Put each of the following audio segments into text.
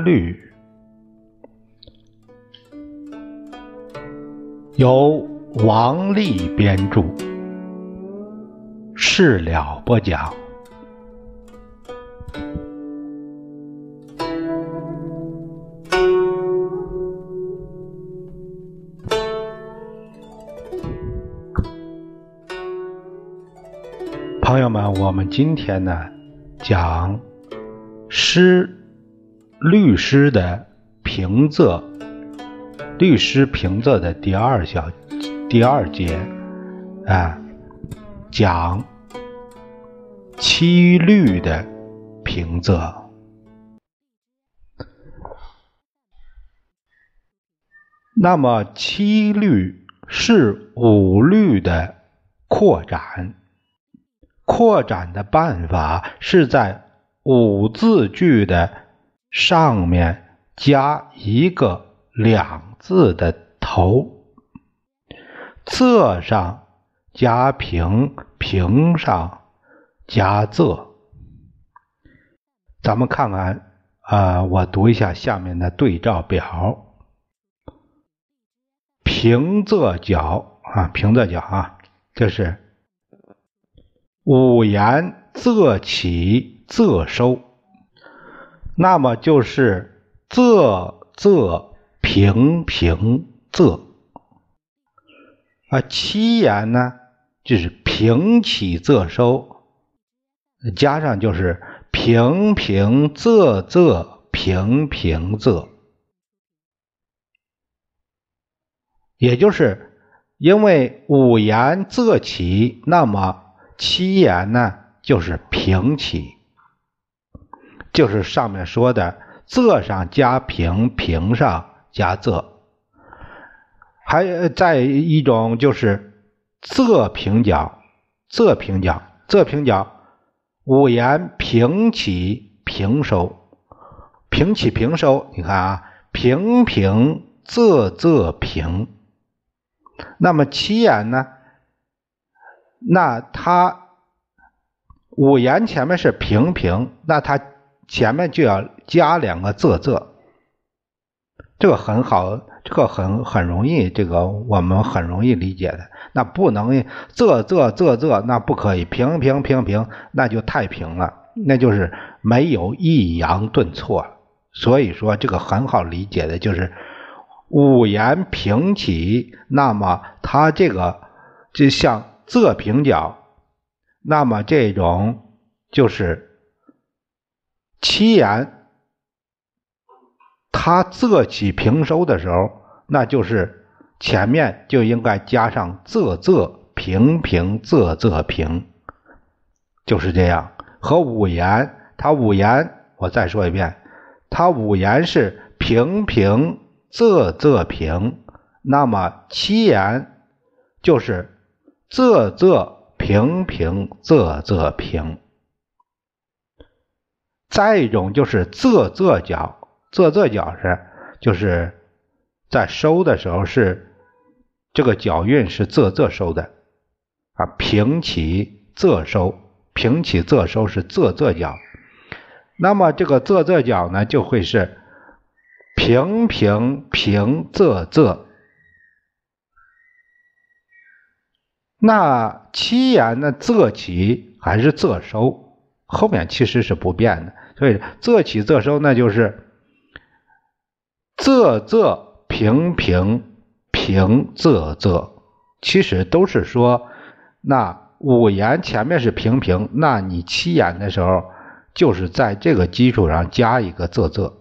诗词格律，由王丽编著，事了播讲。朋友们，我们今天呢讲诗律诗的平仄，律诗平仄的第二小第二节啊，讲七律的平仄。那么七律是五律的扩展。扩展的办法是在五字句的上面加一个两字的头，仄上加平，平上加仄。咱们看看啊，我读一下下面的对照表：平仄角啊，平仄角啊，这是。五言仄起仄收，那么就是仄仄平平仄啊。七言呢，就是平起仄收，加上就是平平仄仄平平仄，也就是因为五言仄起，那么。七言呢，就是平起，就是上面说的仄上加平，平上加仄。还再一种就是仄平角，仄平角，仄平角，五言平起平收，平起平收。你看啊，平平仄仄平。那么七言呢？那它五言前面是平平，那它前面就要加两个仄仄，这个很好，这个很很容易，这个我们很容易理解的。那不能仄仄仄仄，那不可以平平平平，那就太平了，那就是没有抑扬顿挫。所以说这个很好理解的，就是五言平起，那么它这个就像。仄平角，那么这种就是七言，它仄起平收的时候，那就是前面就应该加上仄仄平平仄仄平，就是这样。和五言，它五言，我再说一遍，它五言是平平仄仄平，那么七言就是。仄仄平平仄仄平，再一种就是仄仄角，仄仄角是就是在收的时候是这个脚韵是仄仄收的啊，平起仄收，平起仄收是仄仄角，那么这个仄仄角呢就会是平平平仄仄。那七言的仄起还是仄收，后面其实是不变的，所以仄起仄收那就是仄仄平平平仄仄，其实都是说那五言前面是平平，那你七言的时候就是在这个基础上加一个仄仄，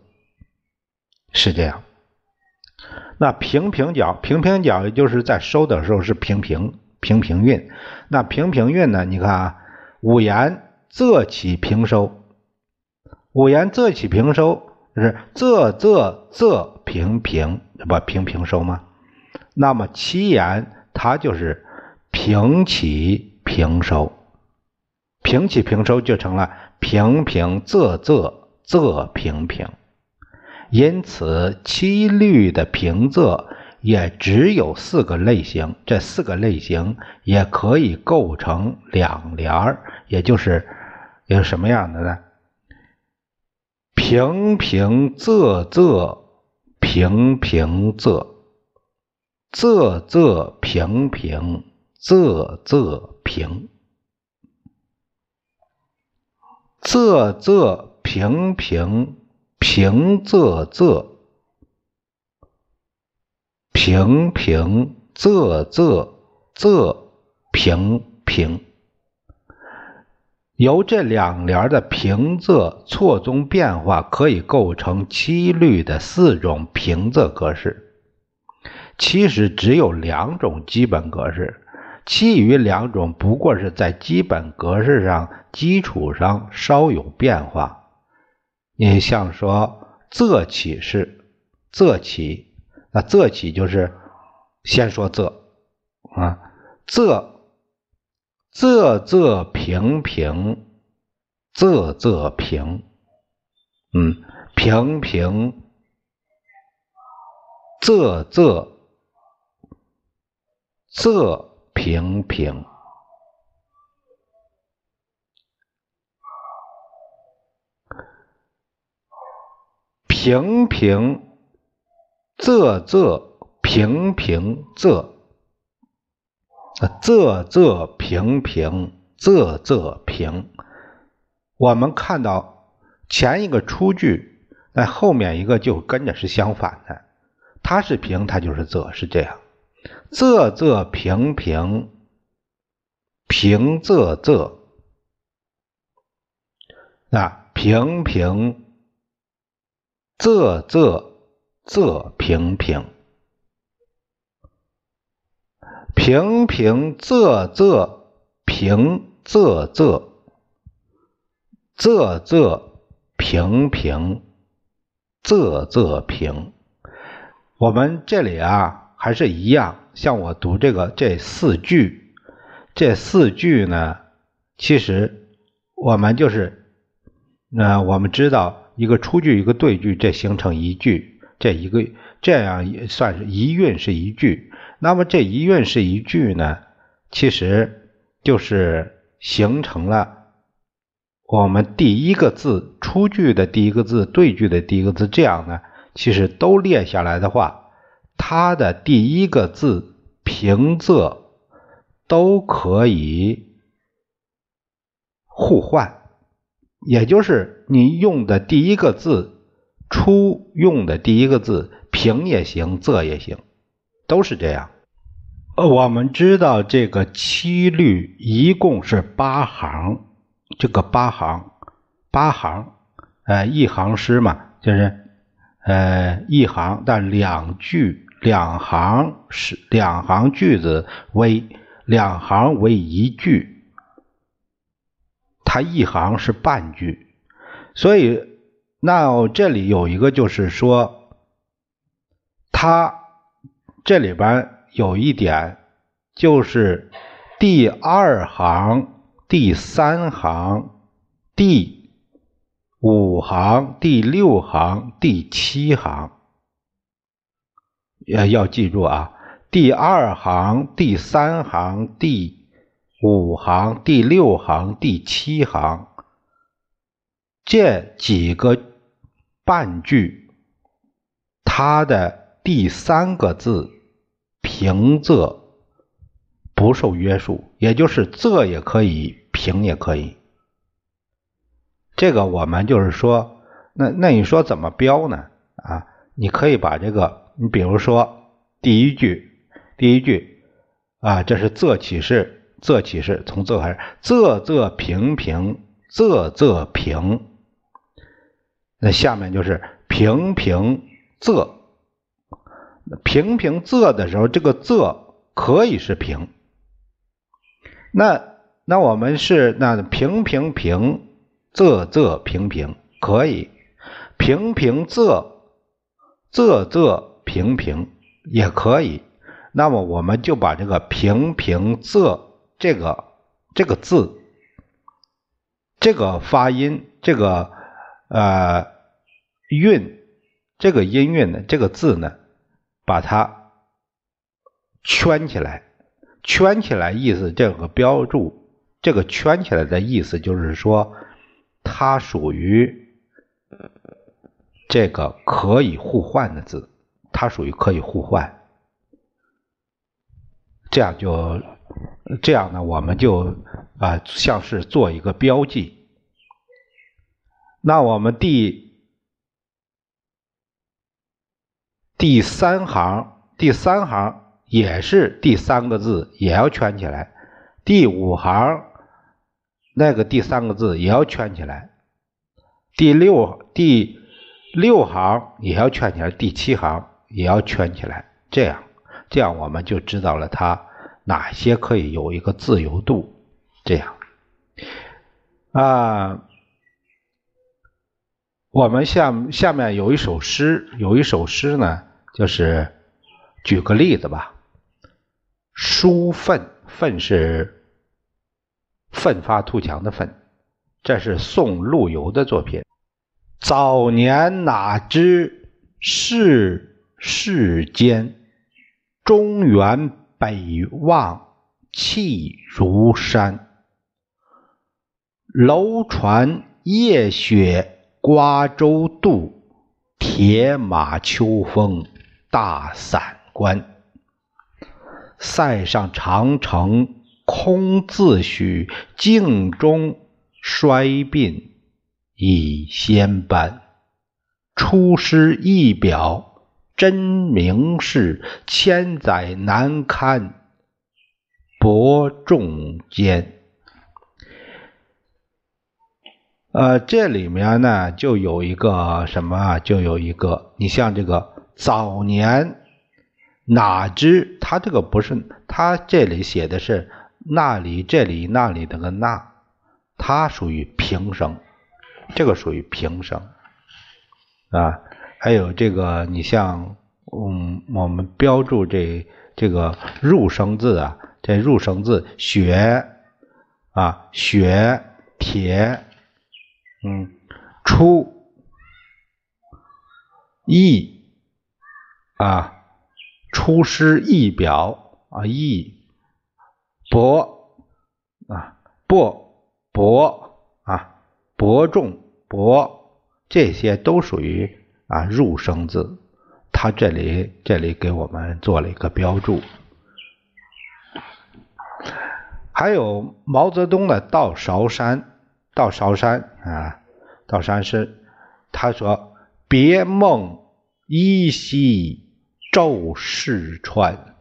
是这样。那平平角平平角也就是在收的时候是平平。平平韵，那平平韵呢？你看啊，五言仄起平收，五言仄起平收是仄仄仄平平，不平平收吗？那么七言它就是平起平收，平起平收就成了平平仄仄仄平平，因此七律的平仄。也只有四个类型，这四个类型也可以构成两联儿，也就是有什么样的呢？平平仄仄平平仄，仄仄平平仄仄平，仄仄平平平仄仄，平平仄仄仄平平。由这两联的平仄错综变化，可以构成七律的四种平仄格式。其实只有两种基本格式，其余两种不过是在基本格式上基础上稍有变化。你像说仄起式，仄起，那仄起就是先说仄啊，仄。仄仄平平，仄仄平，嗯，平平，仄仄，仄平平，平平，仄仄平平仄。仄仄平平，仄仄平。我们看到前一个出句，那后面一个就跟着是相反的。它是平，它就是仄，是这样。仄仄平平，平仄仄。那，平平，仄仄仄平平。平平仄仄平仄仄仄仄平平仄仄平。我们这里啊还是一样，像我读这个这四句，这四句呢，其实我们就是，那我们知道一个出句一个对句，这形成一句，这一个这样也算是一韵是一句。那么这一韵是一句呢，其实就是形成了我们第一个字出句的第一个字对句的第一个字，这样呢，其实都列下来的话，它的第一个字平仄都可以互换，也就是你用的第一个字出用的第一个字平也行，仄也行。都是这样。呃，我们知道这个七律一共是八行，这个八行，八行，呃，一行诗嘛，就是呃一行，但两句两行是两行句子为两行为一句，它一行是半句，所以那这里有一个就是说，它。这里边有一点，就是第二行、第三行、第五行、第六行、第七行，要要记住啊！第二行、第三行、第五行、第六行、第七行这几个半句，它的第三个字。平仄不受约束，也就是仄也可以，平也可以。这个我们就是说，那那你说怎么标呢？啊，你可以把这个，你比如说第一句，第一句啊，这是仄起式，仄起式从仄开始，仄仄平平，仄仄平。那下面就是平平仄。平平仄的时候，这个仄可以是平。那那我们是那平平平，仄仄平平可以，平平仄，仄仄平平也可以。那么我们就把这个平平仄这个这个字，这个发音，这个呃韵，这个音韵呢，这个字呢。把它圈起来，圈起来意思这个标注，这个圈起来的意思就是说，它属于这个可以互换的字，它属于可以互换。这样就这样呢，我们就啊像是做一个标记。那我们第第三行，第三行也是第三个字，也要圈起来。第五行那个第三个字也要圈起来。第六第六行也要圈起来，第七行也要圈起来。这样，这样我们就知道了它哪些可以有一个自由度。这样啊，我们下下面有一首诗，有一首诗呢，就是举个例子吧。书愤，愤是奋发图强的奋，这是宋陆游的作品。早年哪知世世间，中原北望气如山。楼船夜雪瓜洲渡，铁马秋风大散关。塞上长城空自许，镜中衰鬓。已先斑，出师一表真名士，千载难堪伯仲间。呃，这里面呢，就有一个什么？就有一个，你像这个早年哪知，他这个不是，他这里写的是那里、这里、那里那个那，它属于平声。这个属于平声啊，还有这个，你像，嗯，我们标注这这个入声字啊，这入声字雪啊，雪铁，嗯，出意啊，出师意表啊，意博啊，博博啊。伯仲、伯这些都属于啊入声字，他这里这里给我们做了一个标注。还有毛泽东的《到韶山》，到韶山啊，到山是他说：“别梦依稀骤逝川，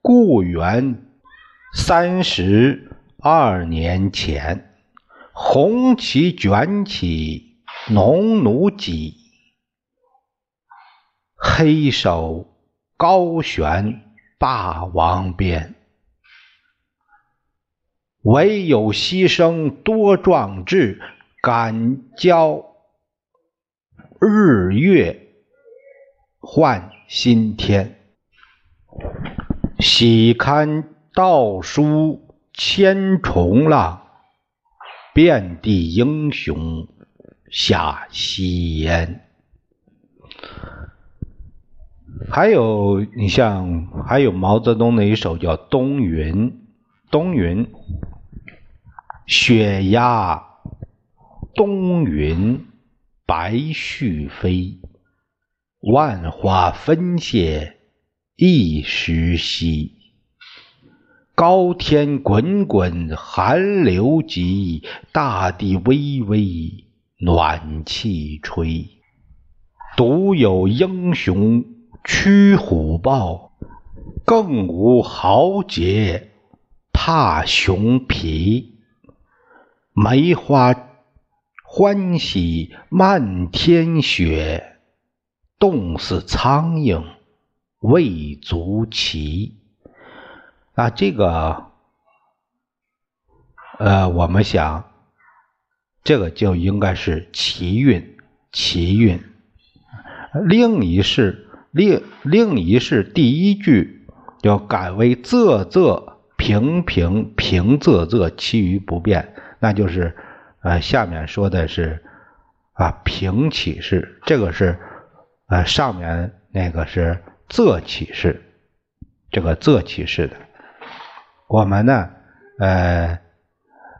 故园三十二年前。”红旗卷起农奴戟，黑手高悬霸王鞭。唯有牺牲多壮志，敢教日月换新天。喜堪道书千重浪。遍地英雄下西烟，还有你像还有毛泽东的一首叫《冬云》，冬云，雪压冬云白絮飞，万花纷谢一时稀。高天滚滚寒流急，大地微微暖气吹。独有英雄驱虎豹，更无豪杰怕熊皮。梅花欢喜漫天雪，冻死苍蝇未足奇。那这个，呃，我们想，这个就应该是奇韵，奇韵。另一是另另一是第一句要改为仄仄平平平仄仄，其余不变。那就是呃，下面说的是啊平起式，这个是呃上面那个是仄起式，这个仄起式的。我们呢，呃，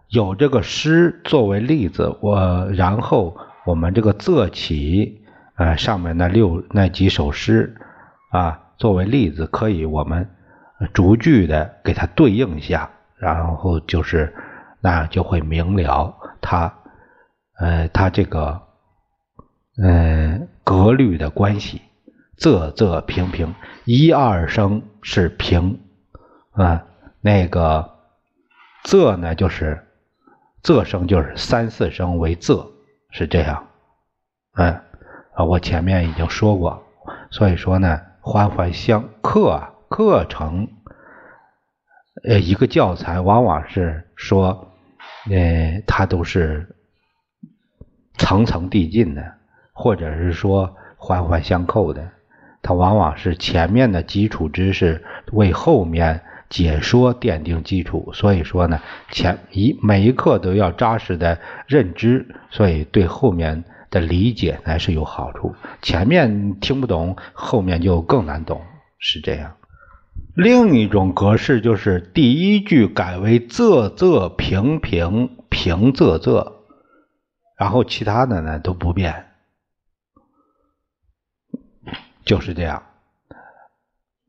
有这个诗作为例子，我然后我们这个仄起呃，上面那六那几首诗啊，作为例子，可以我们逐句的给它对应一下，然后就是那就会明了它呃它这个呃格律的关系。仄仄平平，一二声是平啊，那个仄呢就是仄声就是三四声为仄，是这样，嗯。啊，我前面已经说过，所以说呢，环环相课课程，呃，一个教材往往是说，呃，它都是层层递进的，或者是说环环相扣的，它往往是前面的基础知识为后面解说奠定基础，所以说呢，前一每一课都要扎实的认知，所以对后面。的理解才是有好处，前面听不懂，后面就更难懂，是这样。另一种格式就是第一句改为仄仄平平平仄仄，然后其他的呢都不变，就是这样。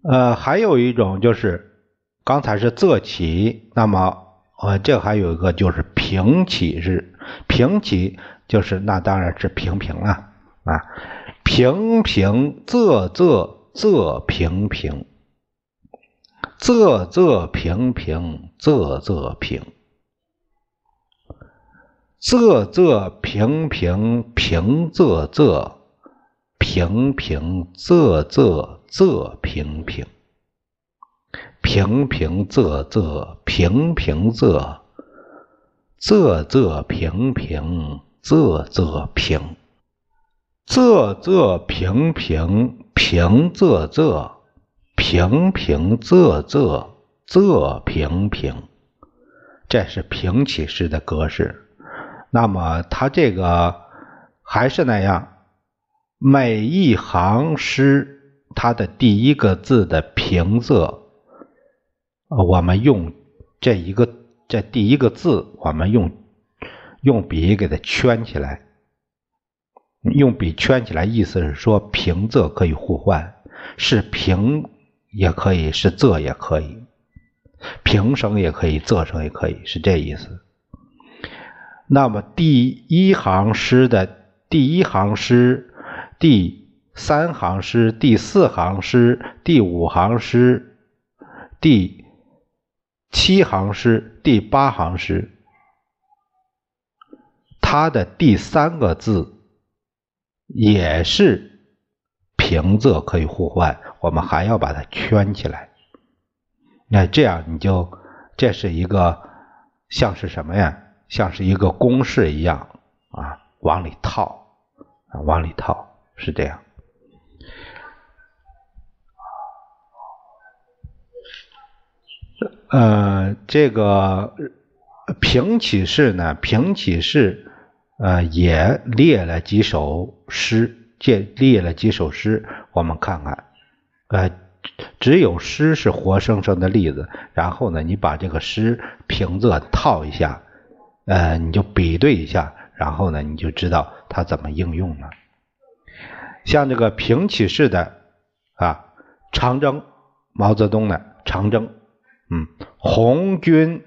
呃，还有一种就是刚才是仄起，那么呃这还有一个就是平起是平起。就是那当然是平平了啊，平平仄仄仄平平，仄仄平平仄仄平，仄仄平平平仄仄，平平仄仄仄平平，平平仄仄平平仄，仄仄平平。仄仄平，仄仄平平平仄仄，平平仄仄仄平平，这是平起式的格式。那么它这个还是那样，每一行诗它的第一个字的平仄，我们用这一个这第一个字，我们用。用笔给它圈起来，用笔圈起来，意思是说平仄可以互换，是平也可以，是仄也可以，平声也可以，仄声也可以，是这意思。那么第一行诗的第一行诗、第三行诗、第四行诗、第五行诗、第七行诗、第八行诗。它的第三个字也是平仄可以互换，我们还要把它圈起来。那这样你就这是一个像是什么呀？像是一个公式一样啊，往里套啊，往里套是这样。呃，这个平起式呢，平起式。呃，也列了几首诗，借列了几首诗，我们看看。呃，只有诗是活生生的例子，然后呢，你把这个诗平仄套一下，呃，你就比对一下，然后呢，你就知道它怎么应用了。像这个平起式的啊，长征，毛泽东的长征，嗯，红军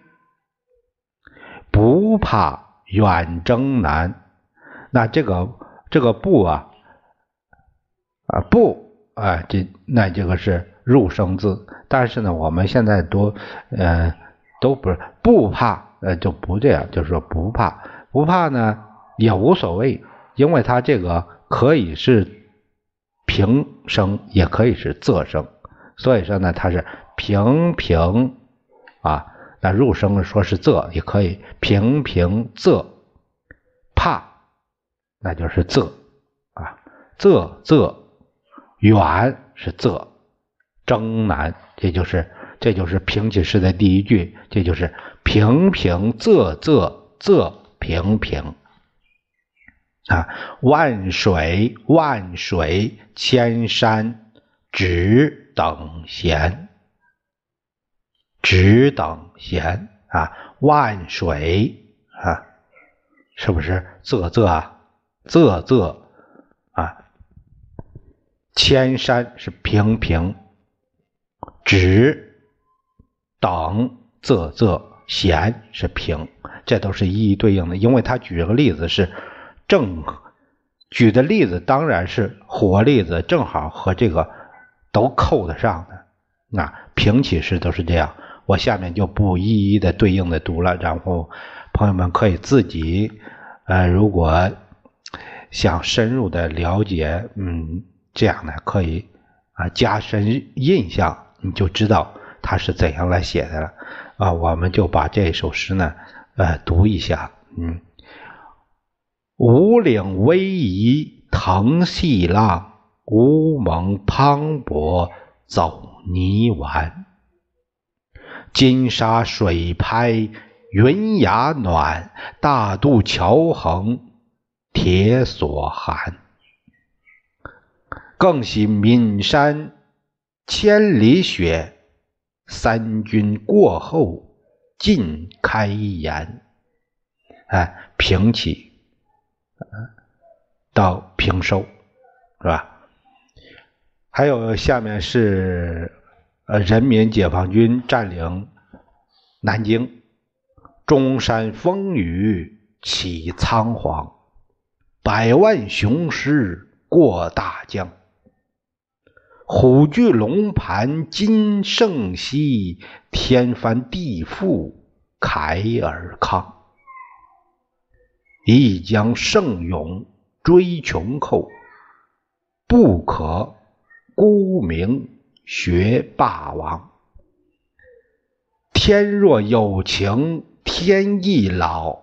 不怕。远征难，那这个这个不啊啊不啊这那这个是入声字，但是呢，我们现在都呃都不是不怕呃就不这样，就是说不怕不怕呢也无所谓，因为他这个可以是平声，也可以是仄声，所以说呢它是平平啊。那入声说是仄也可以，平平仄，怕，那就是仄啊，仄仄，远是仄，征难，这就是这就是平起式的第一句，这就是平平仄仄仄平平啊，万水万水千山只等闲。只等闲啊，万水啊，是不是？仄仄啊，仄仄啊，千山是平平，直等仄仄弦是平，这都是一一对应的。因为他举这个例子是正举的例子，当然是活例子，正好和这个都扣得上的。那平起式都是这样，我下面就不一一的对应的读了，然后朋友们可以自己，呃，如果想深入的了解，嗯。这样呢，可以啊加深印象，你就知道他是怎样来写的了啊。我们就把这首诗呢，呃，读一下。嗯，五岭逶迤腾细浪，乌蒙磅礴走泥丸。金沙水拍云崖暖，大渡桥横铁索寒。更喜岷山千里雪，三军过后尽开颜。哎，平起，到平收，是吧？还有下面是呃，人民解放军占领南京，中山风雨起仓皇，百万雄师过大江。虎踞龙盘今胜昔，天翻地覆凯尔康。亦将胜勇追穷寇，不可沽名学霸王。天若有情天亦老，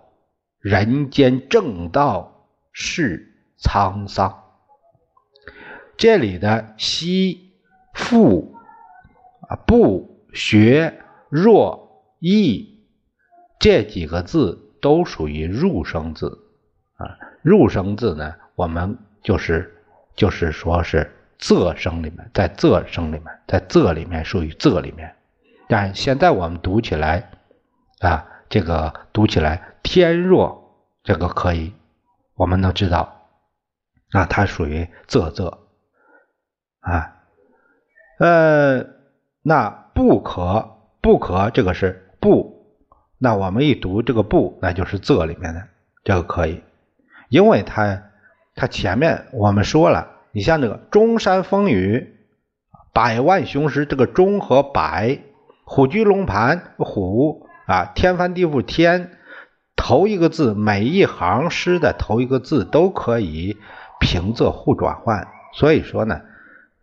人间正道是沧桑。这里的“惜”“复”啊、“不”“学”“若”“意”这几个字都属于入声字啊。入声字呢，我们就是就是说是仄声里面，在仄声里面，在仄里面属于仄里面。但现在我们读起来啊，这个读起来“天若”这个可以，我们能知道啊，它属于仄仄。啊，呃，那不可不可，这个是不，那我们一读这个不，那就是仄里面的这个可以，因为它它前面我们说了，你像这个中山风雨，百万雄师，这个中和百，虎踞龙盘虎啊，天翻地覆天，头一个字每一行诗的头一个字都可以平仄互转换，所以说呢。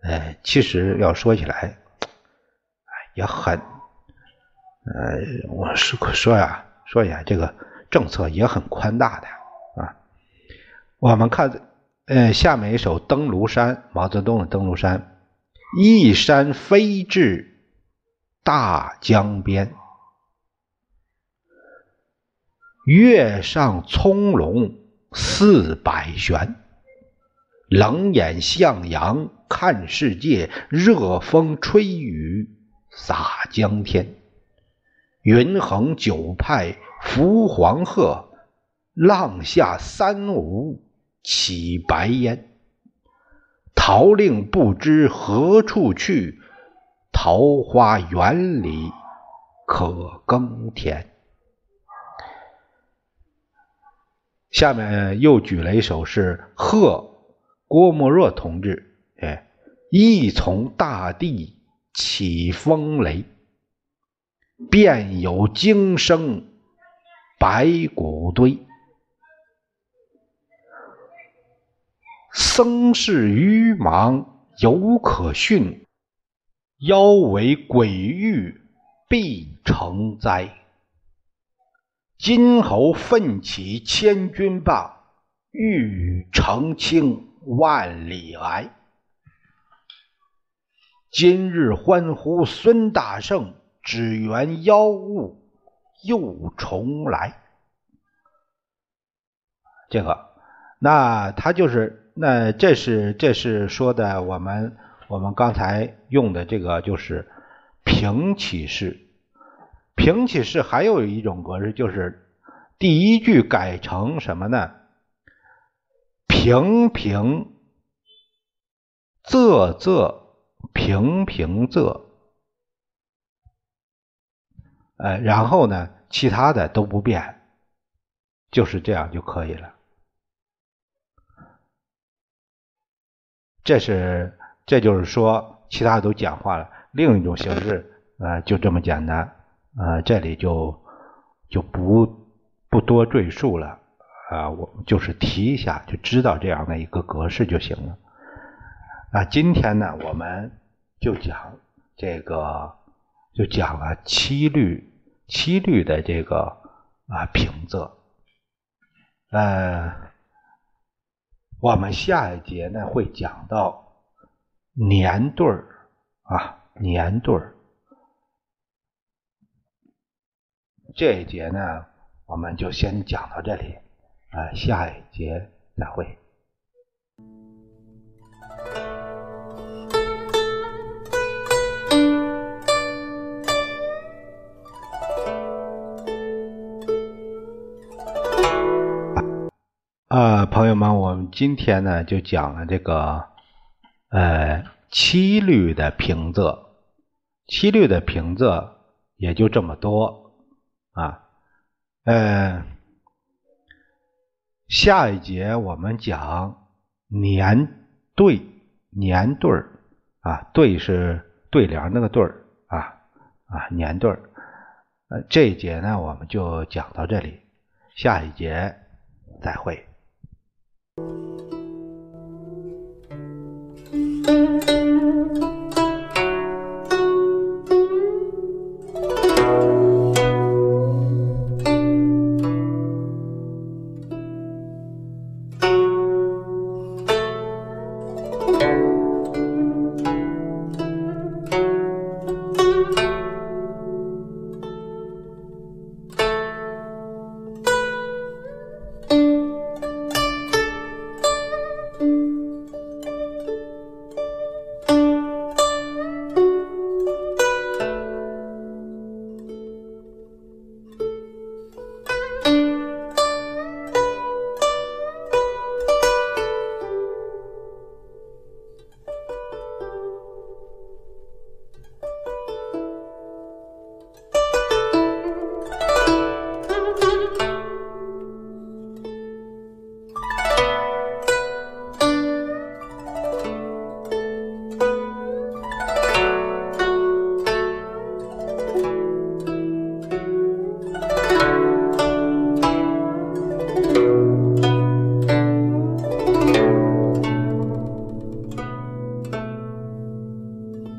哎，其实要说起来，哎，也很，呃，我说说呀，说一下这个政策也很宽大的啊。我们看，呃，下面一首《登庐山》，毛泽东的《登庐山》：一山飞至大江边，月上葱茏四百悬，冷眼向阳。看世界，热风吹雨洒江天。云横九派浮黄鹤，浪下三五起白烟。桃令不知何处去，桃花源里可耕田。下面又举了一首是贺郭沫若同志。哎，一从大地起风雷，便有惊声白骨堆。僧士愚氓犹可训，妖为鬼域必成灾。金猴奋起千钧棒，欲澄清万里来。今日欢呼孙大圣，只缘妖物又重来。这个，那他就是那这是这是说的我们我们刚才用的这个就是平起式。平起式还有一种格式，就是第一句改成什么呢？平平。仄仄平平仄，呃，然后呢，其他的都不变，就是这样就可以了。这是，这就是说，其他都简化了。另一种形式，呃，就这么简单，呃，这里就就不不多赘述了，啊，我就是提一下，就知道这样的一个格式就行了。啊，今天呢，我们就讲这个，就讲了七律，七律的这个啊平仄，呃。我们下一节呢会讲到年对儿啊，年对儿。这一节呢，我们就先讲到这里，啊，下一节再会。啊，朋友们，我们今天呢就讲了这个呃七律的平仄，七律的平仄也就这么多啊。呃，下一节我们讲年对年对儿啊，对是对联那个对儿啊啊年对儿。呃，这一节呢我们就讲到这里，下一节再会。thank you.